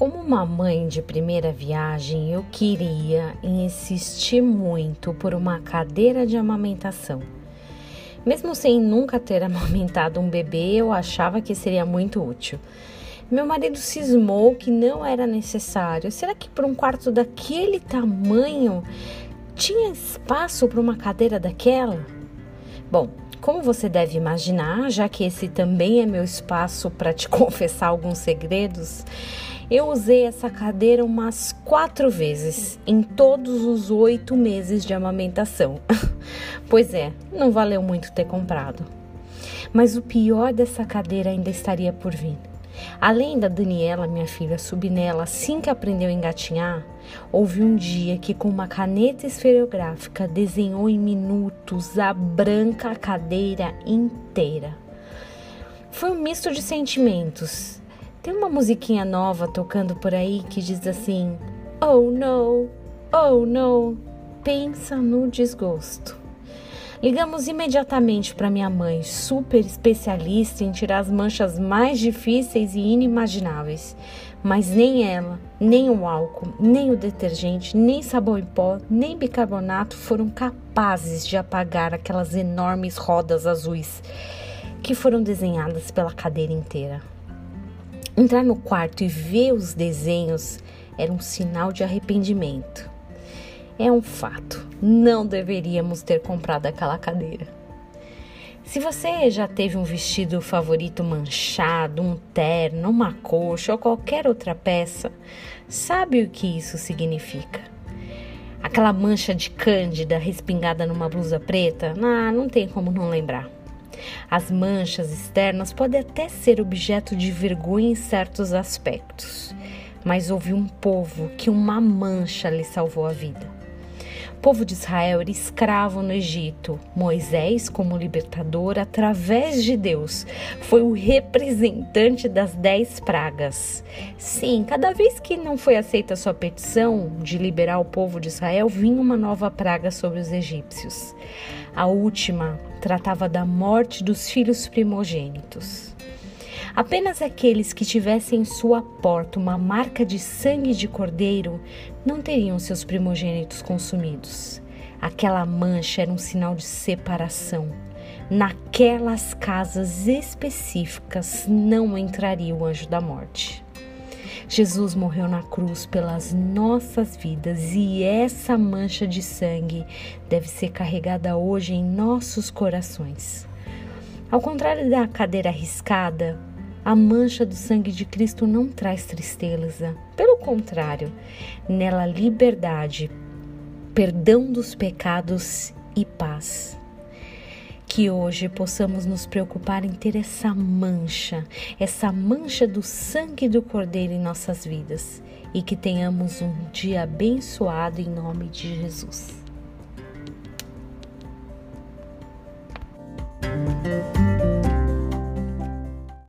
Como uma mãe de primeira viagem, eu queria e insisti muito por uma cadeira de amamentação. Mesmo sem nunca ter amamentado um bebê, eu achava que seria muito útil. Meu marido cismou que não era necessário. Será que por um quarto daquele tamanho tinha espaço para uma cadeira daquela? Bom, como você deve imaginar, já que esse também é meu espaço para te confessar alguns segredos, eu usei essa cadeira umas quatro vezes em todos os oito meses de amamentação. pois é, não valeu muito ter comprado. Mas o pior dessa cadeira ainda estaria por vir. Além da Daniela, minha filha, subir nela assim que aprendeu a engatinhar, houve um dia que, com uma caneta esferográfica, desenhou em minutos a branca cadeira inteira. Foi um misto de sentimentos tem uma musiquinha nova tocando por aí que diz assim: Oh no, oh no, pensa no desgosto. Ligamos imediatamente para minha mãe, super especialista em tirar as manchas mais difíceis e inimagináveis. Mas nem ela, nem o álcool, nem o detergente, nem sabão em pó, nem bicarbonato foram capazes de apagar aquelas enormes rodas azuis que foram desenhadas pela cadeira inteira. Entrar no quarto e ver os desenhos era um sinal de arrependimento. É um fato, não deveríamos ter comprado aquela cadeira. Se você já teve um vestido favorito manchado, um terno, uma coxa ou qualquer outra peça, sabe o que isso significa. Aquela mancha de cândida respingada numa blusa preta, ah, não tem como não lembrar. As manchas externas podem até ser objeto de vergonha em certos aspectos, mas houve um povo que uma mancha lhe salvou a vida. Povo de Israel era escravo no Egito. Moisés, como libertador, através de Deus, foi o representante das dez pragas. Sim, cada vez que não foi aceita a sua petição de liberar o povo de Israel, vinha uma nova praga sobre os egípcios. A última tratava da morte dos filhos primogênitos. Apenas aqueles que tivessem em sua porta uma marca de sangue de cordeiro não teriam seus primogênitos consumidos. Aquela mancha era um sinal de separação. Naquelas casas específicas não entraria o anjo da morte. Jesus morreu na cruz pelas nossas vidas e essa mancha de sangue deve ser carregada hoje em nossos corações. Ao contrário da cadeira arriscada, a mancha do sangue de Cristo não traz tristeza. Pelo contrário, nela liberdade, perdão dos pecados e paz que hoje possamos nos preocupar em ter essa mancha, essa mancha do sangue do Cordeiro em nossas vidas e que tenhamos um dia abençoado em nome de Jesus.